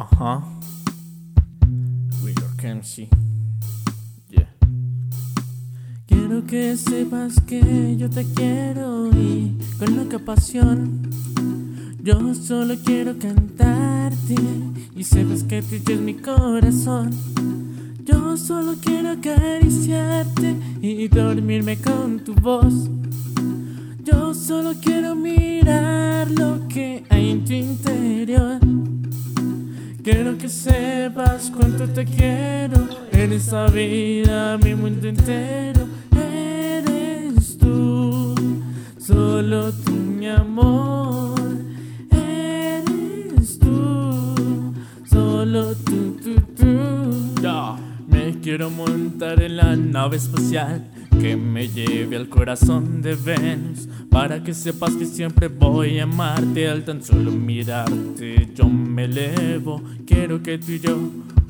Ajá. Willor Kempsey. Yeah. Quiero que sepas que yo te quiero y con loca pasión. Yo solo quiero cantarte y sepas que tuyo es mi corazón. Yo solo quiero acariciarte y dormirme con tu voz. Yo solo quiero mirar lo que hay en tu interior. Quiero que sepas cuánto te quiero en esta vida, mi mundo entero. Eres tú, solo tú, mi amor. Eres tú, solo tú, tú, tú. Ya. Me quiero montar en la nave espacial que me lleve al corazón de Venus para que sepas que siempre voy a amarte al tan solo mirarte. Yo me elevo quiero que tú y yo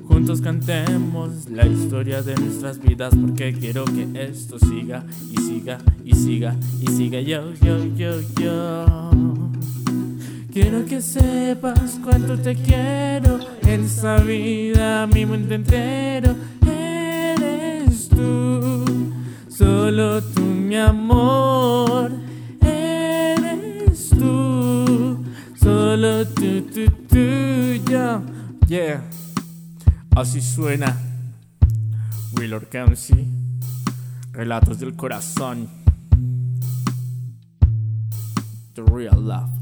juntos cantemos la historia de nuestras vidas porque quiero que esto siga y siga y siga y siga. Yo yo yo yo. Quiero que sepas cuánto te quiero en esta vida, mi mundo entero. Solo tú, mi amor. Eres tú, solo tú, tú, tú, yo. yeah. Así suena Willor Kempsey. Relatos del corazón. The real love